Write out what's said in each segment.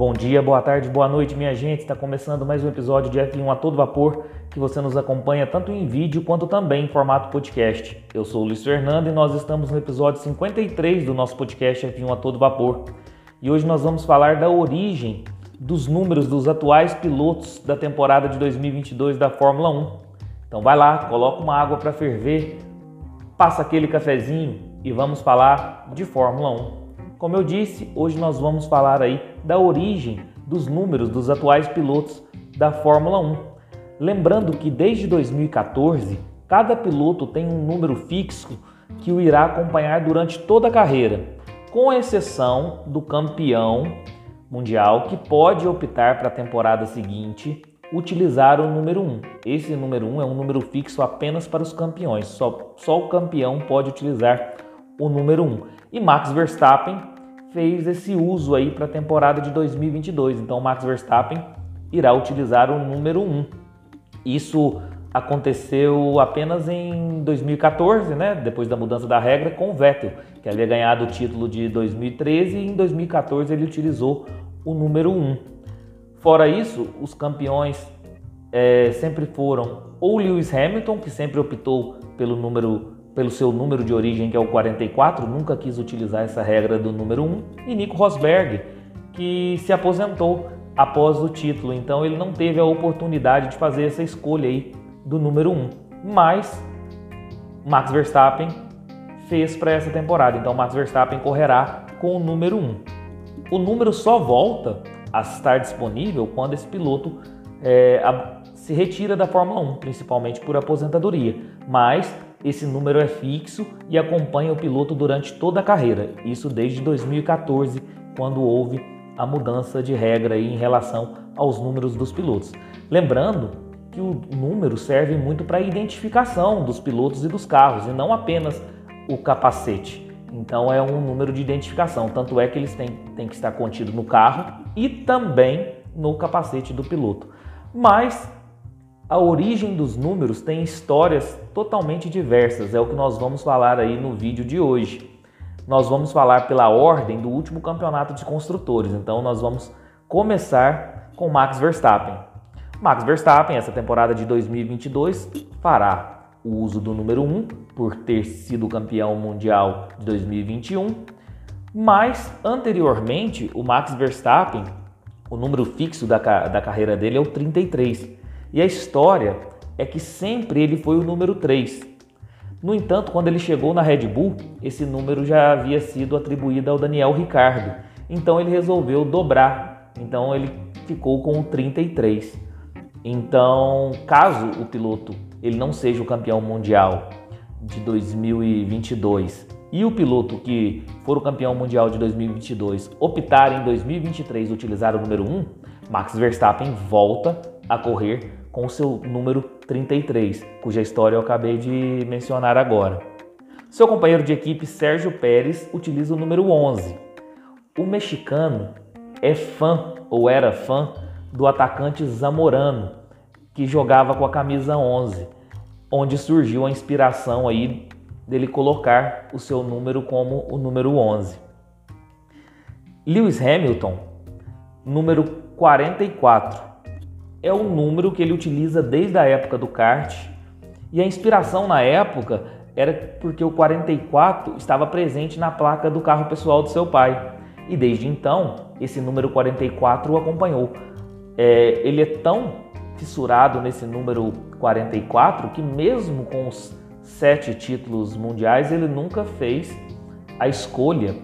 Bom dia, boa tarde, boa noite, minha gente. Está começando mais um episódio de F1 a todo vapor que você nos acompanha tanto em vídeo quanto também em formato podcast. Eu sou o Luiz Fernando e nós estamos no episódio 53 do nosso podcast F1 a todo vapor. E hoje nós vamos falar da origem dos números dos atuais pilotos da temporada de 2022 da Fórmula 1. Então vai lá, coloca uma água para ferver, passa aquele cafezinho e vamos falar de Fórmula 1. Como eu disse, hoje nós vamos falar aí da origem dos números dos atuais pilotos da Fórmula 1. Lembrando que desde 2014, cada piloto tem um número fixo que o irá acompanhar durante toda a carreira, com exceção do campeão mundial que pode optar para a temporada seguinte utilizar o número 1. Esse número 1 é um número fixo apenas para os campeões, só, só o campeão pode utilizar o número 1. E Max Verstappen fez esse uso aí para a temporada de 2022. Então, Max Verstappen irá utilizar o número 1. Isso aconteceu apenas em 2014, né? Depois da mudança da regra com o Vettel, que havia ganhado o título de 2013 e em 2014 ele utilizou o número 1. Fora isso, os campeões é, sempre foram ou Lewis Hamilton, que sempre optou pelo número pelo seu número de origem, que é o 44, nunca quis utilizar essa regra do número 1, e Nico Rosberg, que se aposentou após o título, então ele não teve a oportunidade de fazer essa escolha aí do número 1. Mas Max Verstappen fez para essa temporada, então Max Verstappen correrá com o número 1. O número só volta a estar disponível quando esse piloto é, a, se retira da Fórmula 1, principalmente por aposentadoria, mas esse número é fixo e acompanha o piloto durante toda a carreira, isso desde 2014, quando houve a mudança de regra em relação aos números dos pilotos. Lembrando que o número serve muito para a identificação dos pilotos e dos carros, e não apenas o capacete. Então é um número de identificação, tanto é que eles têm, têm que estar contidos no carro e também no capacete do piloto. Mas a origem dos números tem histórias totalmente diversas, é o que nós vamos falar aí no vídeo de hoje. Nós vamos falar pela ordem do último campeonato de construtores, então nós vamos começar com Max Verstappen. Max Verstappen, essa temporada de 2022, fará o uso do número 1 por ter sido campeão mundial de 2021, mas anteriormente o Max Verstappen, o número fixo da, da carreira dele é o 33. E a história é que sempre ele foi o número 3. No entanto, quando ele chegou na Red Bull, esse número já havia sido atribuído ao Daniel Ricardo. Então ele resolveu dobrar. Então ele ficou com o 33. Então, caso o piloto ele não seja o campeão mundial de 2022 e o piloto que for o campeão mundial de 2022 optar em 2023 utilizar o número 1, Max Verstappen volta a correr com seu número 33, cuja história eu acabei de mencionar agora. Seu companheiro de equipe Sérgio Pérez utiliza o número 11. O mexicano é fã ou era fã do atacante Zamorano, que jogava com a camisa 11, onde surgiu a inspiração aí dele colocar o seu número como o número 11. Lewis Hamilton, número 44 é o número que ele utiliza desde a época do kart. E a inspiração na época era porque o 44 estava presente na placa do carro pessoal do seu pai. E desde então, esse número 44 o acompanhou. É, ele é tão fissurado nesse número 44 que, mesmo com os sete títulos mundiais, ele nunca fez a escolha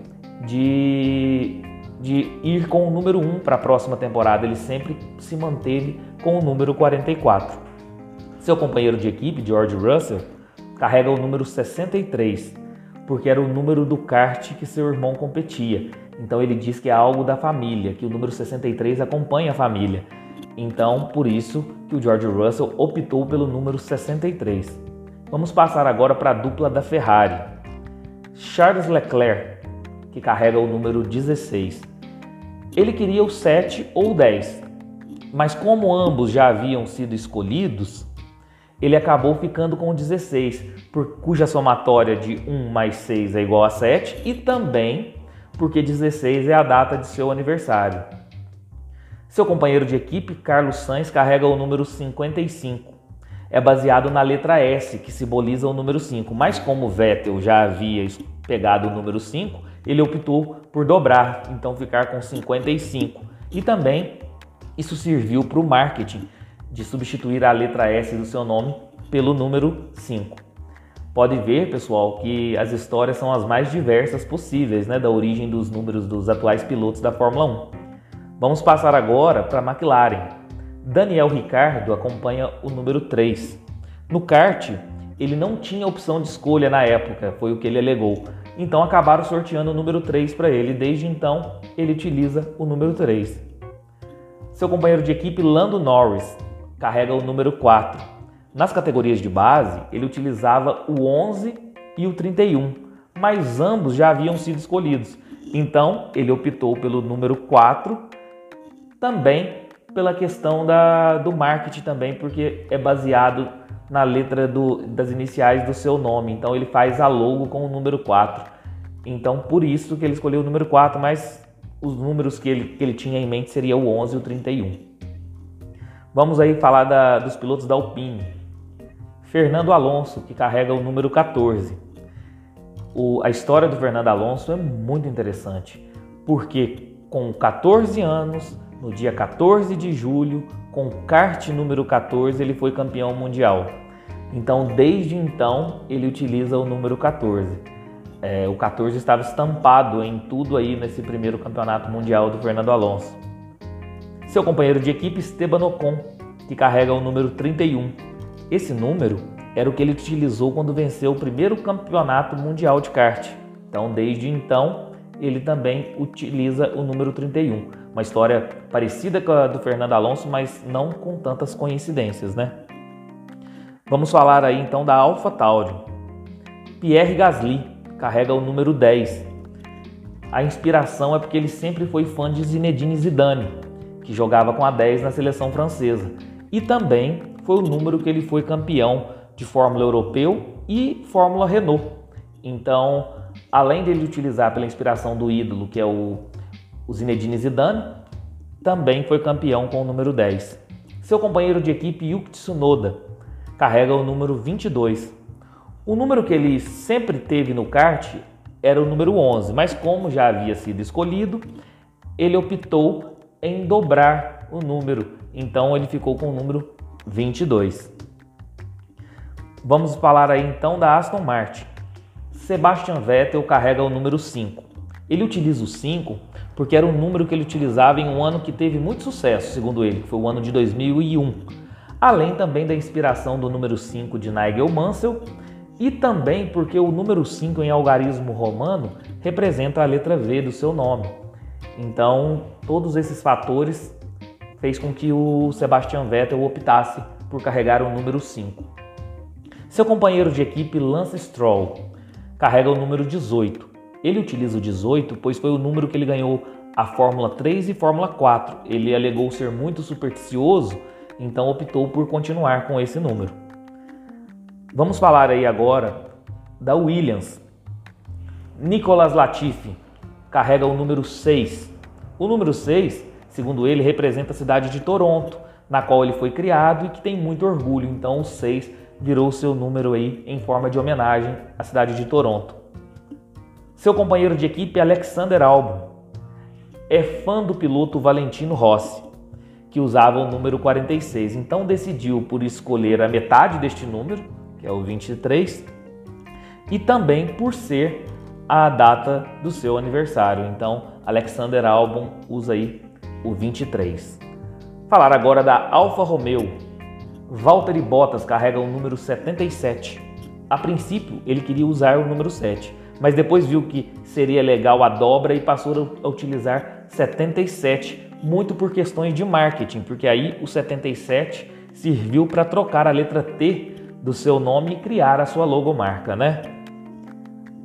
de de ir com o número 1 para a próxima temporada, ele sempre se manteve com o número 44. Seu companheiro de equipe, George Russell, carrega o número 63, porque era o número do kart que seu irmão competia. Então ele diz que é algo da família, que o número 63 acompanha a família. Então, por isso que o George Russell optou pelo número 63. Vamos passar agora para a dupla da Ferrari. Charles Leclerc que carrega o número 16. Ele queria o 7 ou 10, mas como ambos já haviam sido escolhidos, ele acabou ficando com o 16, por, cuja somatória de 1 mais 6 é igual a 7 e também porque 16 é a data de seu aniversário. Seu companheiro de equipe, Carlos Sainz, carrega o número 55. É baseado na letra S, que simboliza o número 5, mas como Vettel já havia pegado o número 5, ele optou por dobrar, então ficar com 55. E também isso serviu para o marketing de substituir a letra S do seu nome pelo número 5. Pode ver, pessoal, que as histórias são as mais diversas possíveis, né, da origem dos números dos atuais pilotos da Fórmula 1. Vamos passar agora para a McLaren. Daniel Ricardo acompanha o número 3. No kart, ele não tinha opção de escolha na época, foi o que ele alegou. Então acabaram sorteando o número 3 para ele. Desde então, ele utiliza o número 3. Seu companheiro de equipe, Lando Norris, carrega o número 4. Nas categorias de base, ele utilizava o 11 e o 31, mas ambos já haviam sido escolhidos. Então, ele optou pelo número 4, também pela questão da, do marketing também, porque é baseado na letra do, das iniciais do seu nome. Então ele faz a logo com o número 4. Então por isso que ele escolheu o número 4, mas os números que ele, que ele tinha em mente seria o 11 e o 31. Vamos aí falar da, dos pilotos da Alpine. Fernando Alonso, que carrega o número 14. O, a história do Fernando Alonso é muito interessante, porque com 14 anos, no dia 14 de julho, com kart número 14, ele foi campeão mundial. Então, desde então, ele utiliza o número 14. É, o 14 estava estampado em tudo aí nesse primeiro campeonato mundial do Fernando Alonso. Seu companheiro de equipe, Esteban Ocon, que carrega o número 31. Esse número era o que ele utilizou quando venceu o primeiro campeonato mundial de kart. Então, desde então, ele também utiliza o número 31. Uma história parecida com a do Fernando Alonso, mas não com tantas coincidências, né? Vamos falar aí então da AlphaTauri. Pierre Gasly carrega o número 10. A inspiração é porque ele sempre foi fã de Zinedine Zidane, que jogava com a 10 na seleção francesa. E também foi o número que ele foi campeão de Fórmula Europeu e Fórmula Renault. Então, além dele utilizar pela inspiração do ídolo, que é o o Zinedine Zidane também foi campeão com o número 10. Seu companheiro de equipe Yuki Tsunoda carrega o número 22. O número que ele sempre teve no kart era o número 11, mas como já havia sido escolhido, ele optou em dobrar o número, então ele ficou com o número 22. Vamos falar aí então da Aston Martin. Sebastian Vettel carrega o número 5. Ele utiliza o 5 porque era um número que ele utilizava em um ano que teve muito sucesso, segundo ele, que foi o ano de 2001. Além também da inspiração do número 5 de Nigel Mansell e também porque o número 5 em algarismo romano representa a letra V do seu nome. Então, todos esses fatores fez com que o Sebastian Vettel optasse por carregar o número 5. Seu companheiro de equipe Lance Stroll carrega o número 18. Ele utiliza o 18 pois foi o número que ele ganhou a Fórmula 3 e Fórmula 4. Ele alegou ser muito supersticioso, então optou por continuar com esse número. Vamos falar aí agora da Williams. Nicolas Latifi carrega o número 6. O número 6, segundo ele, representa a cidade de Toronto, na qual ele foi criado e que tem muito orgulho. Então o 6 virou seu número aí em forma de homenagem à cidade de Toronto. Seu companheiro de equipe, Alexander Albon, é fã do piloto Valentino Rossi, que usava o número 46. Então decidiu por escolher a metade deste número, que é o 23, e também por ser a data do seu aniversário. Então, Alexander Albon usa aí o 23. Falar agora da Alfa Romeo. Valtteri Bottas carrega o número 77. A princípio, ele queria usar o número 7, mas depois viu que seria legal a dobra e passou a utilizar 77, muito por questões de marketing, porque aí o 77 serviu para trocar a letra T do seu nome e criar a sua logomarca, né?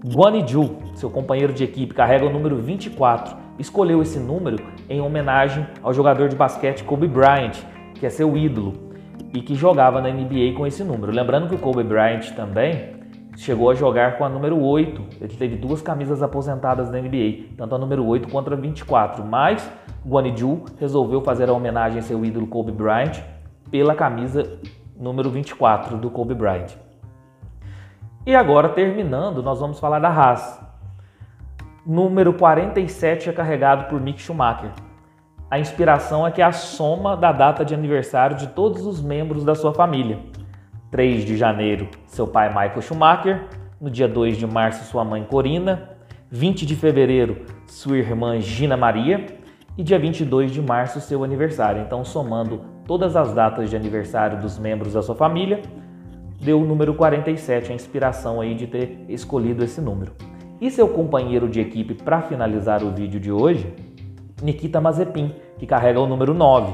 Guaniju, seu companheiro de equipe, carrega o número 24. Escolheu esse número em homenagem ao jogador de basquete Kobe Bryant, que é seu ídolo e que jogava na NBA com esse número. Lembrando que o Kobe Bryant também chegou a jogar com a número 8. Ele teve duas camisas aposentadas na NBA, tanto a número 8 quanto a 24. Mas Guanaju resolveu fazer a homenagem a seu ídolo Kobe Bryant pela camisa número 24 do Kobe Bryant. E agora, terminando, nós vamos falar da Haas. Número 47 é carregado por Mick Schumacher. A inspiração é que é a soma da data de aniversário de todos os membros da sua família. 3 de janeiro, seu pai Michael Schumacher. No dia 2 de março, sua mãe Corina. 20 de fevereiro, sua irmã Gina Maria. E dia 22 de março, seu aniversário. Então, somando todas as datas de aniversário dos membros da sua família, deu o número 47, a inspiração aí de ter escolhido esse número. E seu companheiro de equipe para finalizar o vídeo de hoje Nikita Mazepin, que carrega o número 9.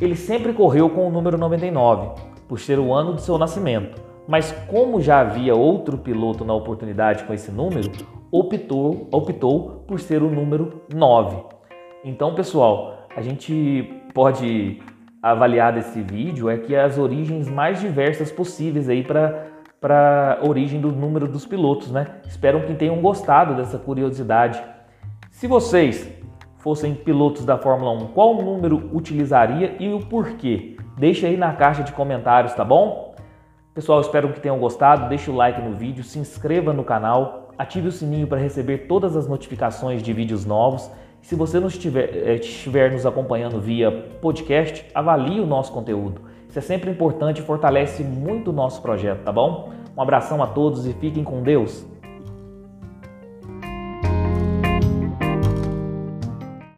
Ele sempre correu com o número 99, por ser o ano de seu nascimento, mas como já havia outro piloto na oportunidade com esse número, optou, optou por ser o número 9. Então, pessoal, a gente pode avaliar desse vídeo é que as origens mais diversas possíveis aí para para origem do número dos pilotos, né? Espero que tenham gostado dessa curiosidade. Se vocês fossem pilotos da Fórmula 1, qual número utilizaria e o porquê? Deixe aí na caixa de comentários, tá bom? Pessoal, espero que tenham gostado. Deixe o like no vídeo, se inscreva no canal, ative o sininho para receber todas as notificações de vídeos novos. Se você não estiver, eh, estiver nos acompanhando via podcast, avalie o nosso conteúdo. Isso é sempre importante e fortalece muito o nosso projeto, tá bom? Um abração a todos e fiquem com Deus.